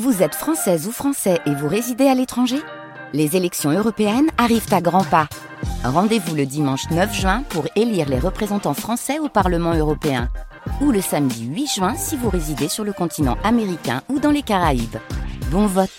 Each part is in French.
Vous êtes française ou français et vous résidez à l'étranger? Les élections européennes arrivent à grands pas. Rendez-vous le dimanche 9 juin pour élire les représentants français au Parlement européen. Ou le samedi 8 juin si vous résidez sur le continent américain ou dans les Caraïbes. Bon vote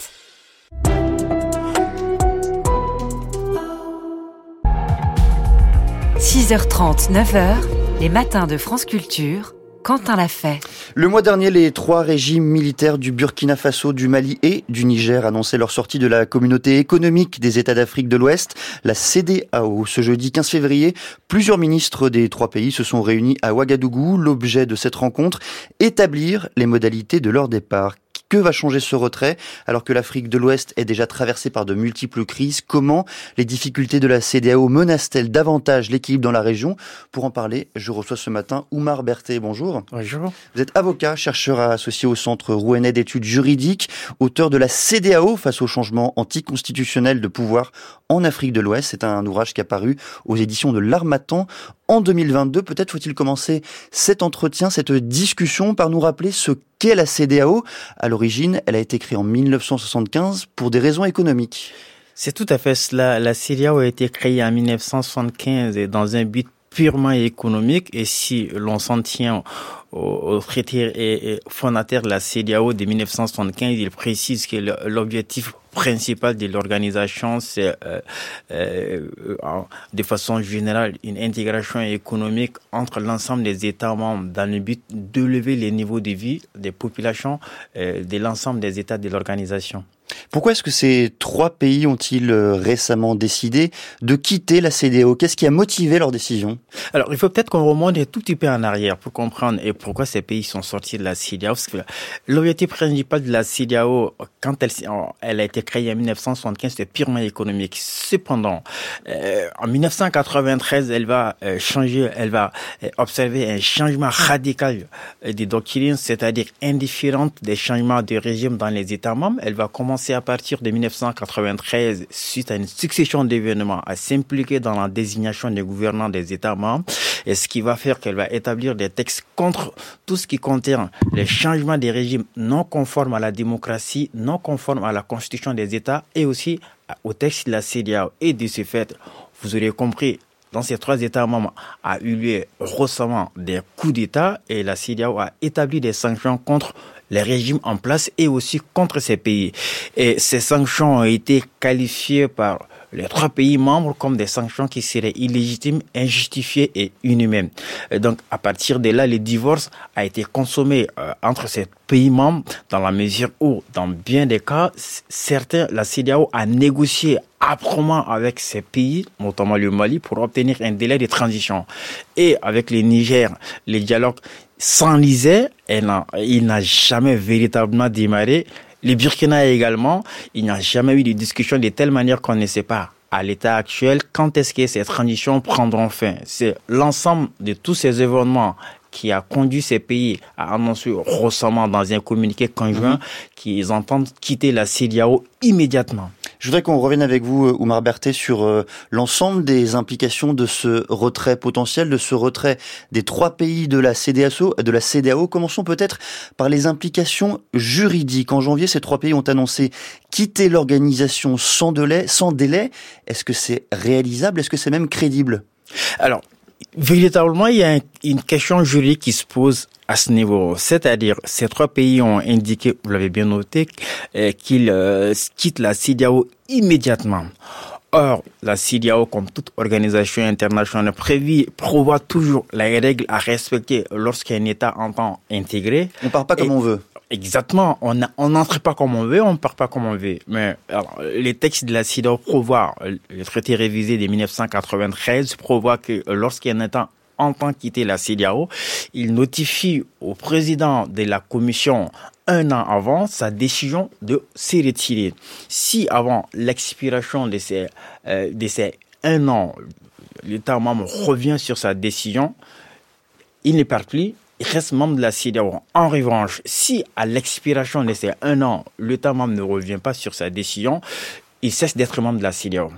6h30, 9h, les matins de France Culture Quentin l'a fait. Le mois dernier, les trois régimes militaires du Burkina Faso, du Mali et du Niger annonçaient leur sortie de la communauté économique des États d'Afrique de l'Ouest, la CDAO. Ce jeudi 15 février, plusieurs ministres des trois pays se sont réunis à Ouagadougou. L'objet de cette rencontre, établir les modalités de leur départ. Que va changer ce retrait alors que l'Afrique de l'Ouest est déjà traversée par de multiples crises? Comment les difficultés de la CDAO menacent-elles davantage l'équilibre dans la région? Pour en parler, je reçois ce matin Oumar Berthet. Bonjour. Bonjour. Vous êtes avocat, chercheur associé au Centre rouennais d'études juridiques, auteur de la CDAO face au changement anticonstitutionnel de pouvoir en Afrique de l'Ouest. C'est un ouvrage qui a paru aux éditions de l'Armatan en 2022. Peut-être faut-il commencer cet entretien, cette discussion par nous rappeler ce qu'est la CDAO. À l'origine, elle a été créée en 1975 pour des raisons économiques. C'est tout à fait cela. La CDAO a été créée en 1975 dans un but purement économique et si l'on s'en tient au, traité fondateur de la CDAO de 1975, il précise que l'objectif principal de l'organisation, c'est euh, euh, de façon générale une intégration économique entre l'ensemble des États membres dans le but d'élever les niveaux de vie des populations euh, de l'ensemble des États de l'organisation. Pourquoi est-ce que ces trois pays ont-ils euh, récemment décidé de quitter la CDAO Qu'est-ce qui a motivé leur décision? Alors, il faut peut-être qu'on remonte un tout petit peu en arrière pour comprendre et pourquoi ces pays sont sortis de la CDAO. L'objectif principal de la CDAO, quand elle, a été créée en 1975, c'était purement économique. Cependant, euh, en 1993, elle va euh, changer, elle va observer un changement radical des doctrines, c'est-à-dire indifférente des changements de régime dans les États membres. Elle va commencer à partir de 1993, suite à une succession d'événements, à s'impliquer dans la désignation des gouvernants des États membres, et ce qui va faire qu'elle va établir des textes contre tout ce qui contient les changements des régimes non conformes à la démocratie, non conformes à la constitution des États, et aussi au texte de la CDAO. Et de ce fait, vous aurez compris, dans ces trois États membres a eu lieu récemment des coups d'État et la CDAO a établi des sanctions contre les régimes en place et aussi contre ces pays. Et ces sanctions ont été qualifiées par les trois pays membres comme des sanctions qui seraient illégitimes, injustifiées et inhumaines. donc, à partir de là, le divorce a été consommé euh, entre ces pays membres dans la mesure où, dans bien des cas, certains, la CDAO a négocié âprement avec ces pays, notamment le Mali, pour obtenir un délai de transition. Et avec le Niger, les dialogues s'enlisaient, il n'a jamais véritablement démarré. Les Burkina également, il n'y a jamais eu de discussion de telle manière qu'on ne sait pas à l'état actuel quand est-ce que ces transitions prendront fin? C'est l'ensemble de tous ces événements qui a conduit ces pays à annoncer récemment dans un communiqué conjoint mhm. qu'ils entendent quitter la CDAO immédiatement. Je voudrais qu'on revienne avec vous, euh, Oumar Berthet, sur euh, l'ensemble des implications de ce retrait potentiel, de ce retrait des trois pays de la CDAO. De la CDAO. Commençons peut-être par les implications juridiques. En janvier, ces trois pays ont annoncé quitter l'organisation sans délai. Sans délai. Est-ce que c'est réalisable? Est-ce que c'est même crédible? Alors, véritablement, il y a une question juridique qui se pose à ce niveau. C'est-à-dire, ces trois pays ont indiqué, vous l'avez bien noté, euh, qu'ils euh, quittent la CIDAO immédiatement. Or, la CIDAO, comme toute organisation internationale prévue, prévoit toujours les règles à respecter lorsqu'un État entend intégrer. On part pas comme on veut. Exactement. On n'entre pas comme on veut, on part pas comme on veut. Mais les textes de la CIDAO prévoient, le traité révisé de 1993 prévoit que lorsqu'un État entend quitter la CDAO, il notifie au président de la commission un an avant sa décision de se retirer. Si avant l'expiration de ces, euh, un an, l'État membre revient sur sa décision, il ne part plus, reste membre de la CDAO. En revanche, si à l'expiration de ces un an, l'État membre ne revient pas sur sa décision, il cesse d'être membre de la CDAO.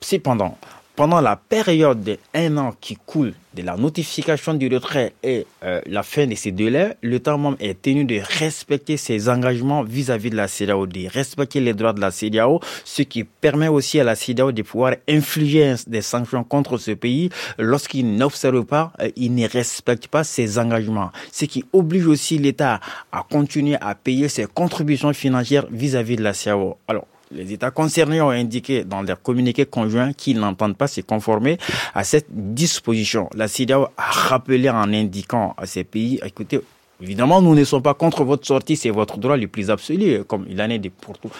Cependant, pendant la période d'un an qui coule de la notification du retrait et euh, la fin de ces délais, l'État membre est tenu de respecter ses engagements vis-à-vis de la CEDAO, de respecter les droits de la CEDAO, ce qui permet aussi à la CEDAO de pouvoir infliger des sanctions contre ce pays lorsqu'il n'observe pas, euh, il ne respecte pas ses engagements, ce qui oblige aussi l'État à continuer à payer ses contributions financières vis-à-vis -vis de la CEDAO. Alors, les États concernés ont indiqué dans leur communiqué conjoint qu'ils n'entendent pas se conformer à cette disposition. La CIDAO a rappelé en indiquant à ces pays, écoutez, Évidemment, nous ne sommes pas contre votre sortie, c'est votre droit le plus absolu, comme il en est pour tout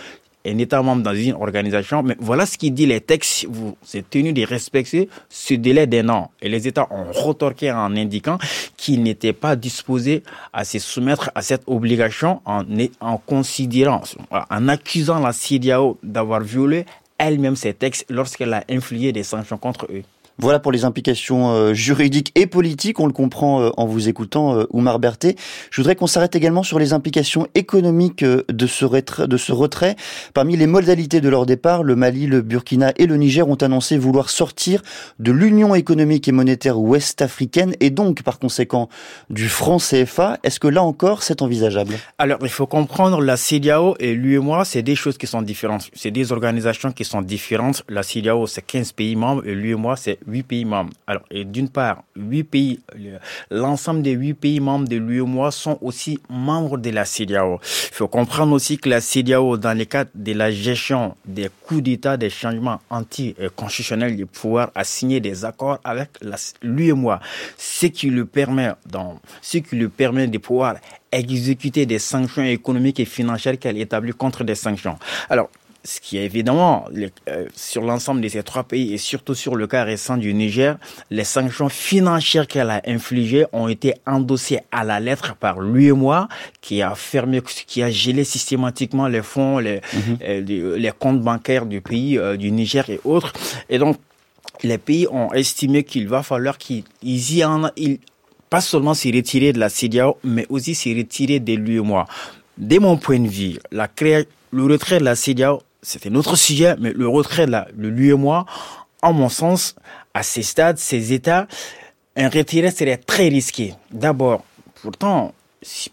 un État membre dans une organisation. Mais voilà ce qui dit les textes. Vous êtes tenu de respecter ce délai d'un an. Et les États ont retorqué en indiquant qu'ils n'étaient pas disposés à se soumettre à cette obligation en, en considérant, en accusant la CIDAO d'avoir violé elle-même ces textes lorsqu'elle a infligé des sanctions contre eux. Voilà pour les implications euh, juridiques et politiques, on le comprend euh, en vous écoutant, euh, Oumar Berthet. Je voudrais qu'on s'arrête également sur les implications économiques de ce, retrait. Parmi les modalités de leur départ, le Mali, le Burkina et le Niger ont annoncé vouloir sortir de l'Union économique et monétaire ouest-africaine et donc par conséquent du franc CFA. Est-ce que là encore c'est envisageable? Alors il faut comprendre la CEDEAO et l'UEMOA, c'est des choses qui sont différentes. C'est des organisations qui sont différentes. La CEDEAO c'est 15 pays membres et l'UEMOA c'est huit pays membres. Alors, et d'une part, huit pays, l'ensemble des huit pays membres de l'UEMOA sont aussi membres de la CEDEAO. Il faut comprendre aussi que la CEDEAO, dans le cadre de la gestion des coups d'État, des changements anti-constitutionnels du pouvoir, a signé des accords avec l'UEMOA, ce qui lui permet, dans, ce qui lui permet de pouvoir exécuter des sanctions économiques et financières qu'elle établit contre des sanctions. Alors, ce qui est évidemment euh, sur l'ensemble de ces trois pays et surtout sur le cas récent du Niger, les sanctions financières qu'elle a infligées ont été endossées à la lettre par lui et moi, qui a fermé, qui a gelé systématiquement les fonds, les, mhm. euh, les, comptes bancaires du pays, euh, du Niger et autres. Et donc, les pays ont estimé qu'il va falloir qu'ils y en, ils, pas seulement s'y retirer de la CEDEAO, mais aussi s'y retirer de lui et moi. De mon point de vue, la le retrait de la CEDEAO c'était notre sujet, mais le retrait de la, le lui et moi, en mon sens, à ces stades, ces états, un retrait serait très risqué. D'abord, pourtant, si,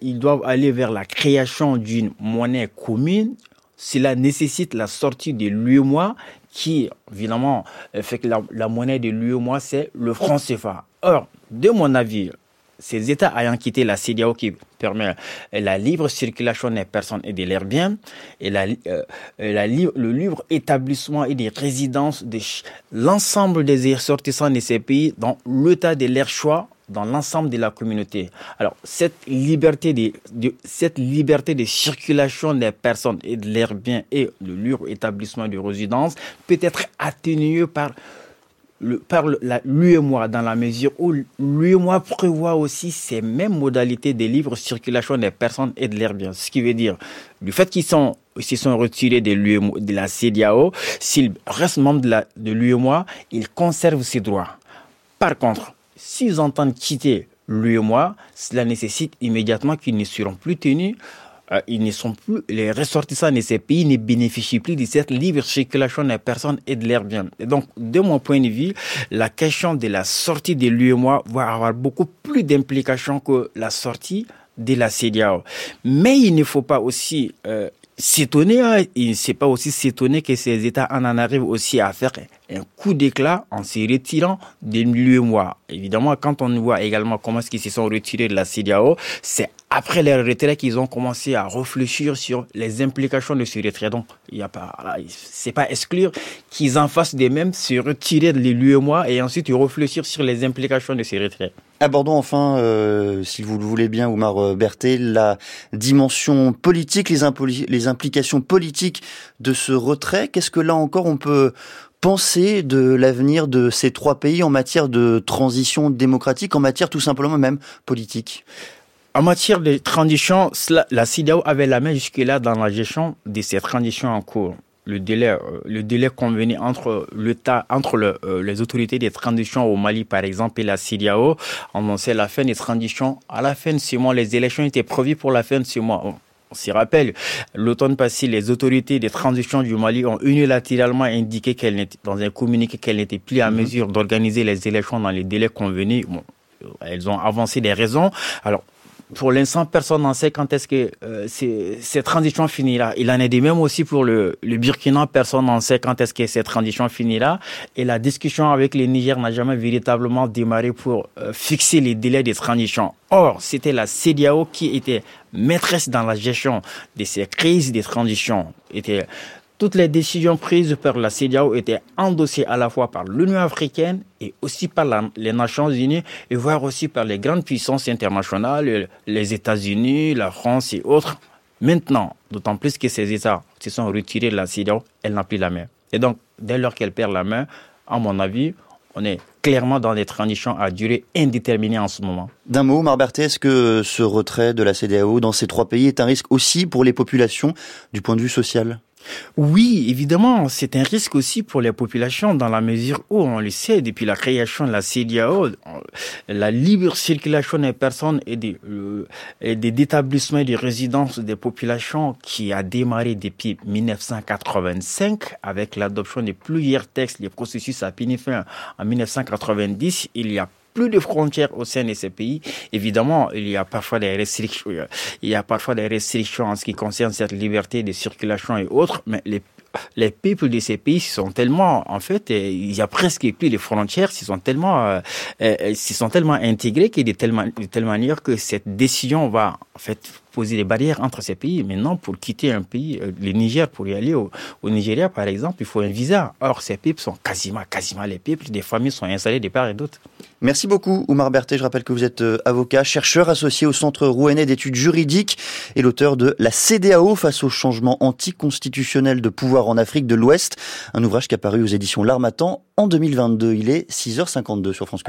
ils doivent aller vers la création d'une monnaie commune, cela nécessite la sortie de l'UEMOA qui, évidemment, fait que la, la monnaie de l'UEMOA, c'est le franc CFA. Or, de mon avis, ces États ayant quitté la CDAO qui permet la libre circulation des personnes et de leurs biens, et euh, le libre établissement et des résidences de l'ensemble des ressortissants de ces pays dans l'état de leur choix dans l'ensemble de la communauté. Alors, cette liberté de, de, cette liberté de circulation des personnes et de leurs biens et le libre établissement de résidence peut être atténuée par par l'UEMOA dans la mesure où l'UEMOA prévoit aussi ces mêmes modalités de libre circulation des personnes et de leurs biens. Ce qui veut dire, du fait qu'ils sont s'ils sont retirés de, de la CDAO, s'ils restent membres de l'UEMOA, ils conservent ces droits. Par contre, s'ils entendent quitter l'UEMOA, cela nécessite immédiatement qu'ils ne seront plus tenus ils ne sont plus, les ressortissants de ces pays ne bénéficient plus de cette libre circulation des personnes et de leurs biens. Et donc, de mon point de vue, la question de la sortie de l'UEMOA va avoir beaucoup plus d'implications que la sortie de la CDAO. Mais il ne faut pas aussi euh, s'étonner, hein, il ne sait pas aussi s'étonner que ces États en, en arrivent aussi à faire un coup d'éclat en se retirant des mois. Évidemment, quand on voit également comment est-ce qu'ils se sont retirés de la CDAO, c'est après leur retrait qu'ils ont commencé à réfléchir sur les implications de ce retrait. Donc, il y a pas, c'est pas exclure qu'ils en fassent des mêmes, se retirer de l'UEMOA et ensuite réfléchir sur les implications de ce retrait. Abordons enfin, euh, si vous le voulez bien, Oumar euh, Berthet, la dimension politique, les implications politiques de ce retrait. Qu'est-ce que là encore on peut penser de l'avenir de ces trois pays en matière de transition démocratique, en matière tout simplement même politique en matière de transition, la CIDAO avait la main jusque-là dans la gestion de ces transitions en cours le délai, euh, le délai convenu entre entre euh, les autorités des transitions au Mali, par exemple, et la on annonçait la fin des transitions. À la fin de ce mois, les élections étaient prévues pour la fin de ce mois. On s'y rappelle, l'automne passé, les autorités des transitions du Mali ont unilatéralement indiqué qu'elles dans un communiqué qu'elles n'étaient plus à mhm. mesure d'organiser les élections dans les délais convenus. Bon, elles ont avancé des raisons. Alors, pour l'instant, personne n'en sait quand est-ce que euh, cette transition finira. Il en est de même aussi pour le, le Burkina, personne n'en sait quand est-ce que cette transition finira. Et la discussion avec le Niger n'a jamais véritablement démarré pour euh, fixer les délais de transition. Or, c'était la CDAO qui était maîtresse dans la gestion de ces crises de transition. Était toutes les décisions prises par la CEDEAO étaient endossées à la fois par l'Union africaine et aussi par les Nations unies, et voire aussi par les grandes puissances internationales, les États-Unis, la France et autres. Maintenant, d'autant plus que ces États se sont retirés de la CEDEAO, elle n'a plus la main. Et donc, dès lors qu'elle perd la main, à mon avis, on est clairement dans des transitions à durée indéterminée en ce moment. D'un mot, Marberté, est-ce que ce retrait de la CDAO dans ces trois pays est un risque aussi pour les populations du point de vue social? Oui, évidemment, c'est un risque aussi pour les populations dans la mesure où, on le sait, depuis la création de la CDAO, la libre circulation des personnes et des, euh, et des établissements et des résidences des populations qui a démarré depuis 1985 avec l'adoption de plusieurs textes, les processus à fin en 1990. Il y a plus de frontières au sein de ces pays. Évidemment, il y a parfois des restrictions, il y a parfois des restrictions en ce qui concerne cette liberté de circulation et autres, mais les les peuples de ces pays sont tellement, en fait, euh, il y a presque plus de frontières, ils sont tellement, euh, euh sont tellement intégrés qu'il de telle, de telle manière que cette décision va, en fait, poser des barrières entre ces pays. Maintenant, pour quitter un pays, euh, le Niger, pour y aller au, Nigeria, par exemple, il faut un visa. Or, ces peuples sont quasiment, quasiment les peuples. Des familles sont installées de part et d'autre. Merci beaucoup, Oumar Berthet. Je rappelle que vous êtes euh, avocat, chercheur associé au Centre rouennais d'études juridiques et l'auteur de La CDAO face au changement anticonstitutionnel de pouvoir en Afrique de l'Ouest. Un ouvrage qui a paru aux éditions L'Armatan en 2022. Il est 6h52 sur France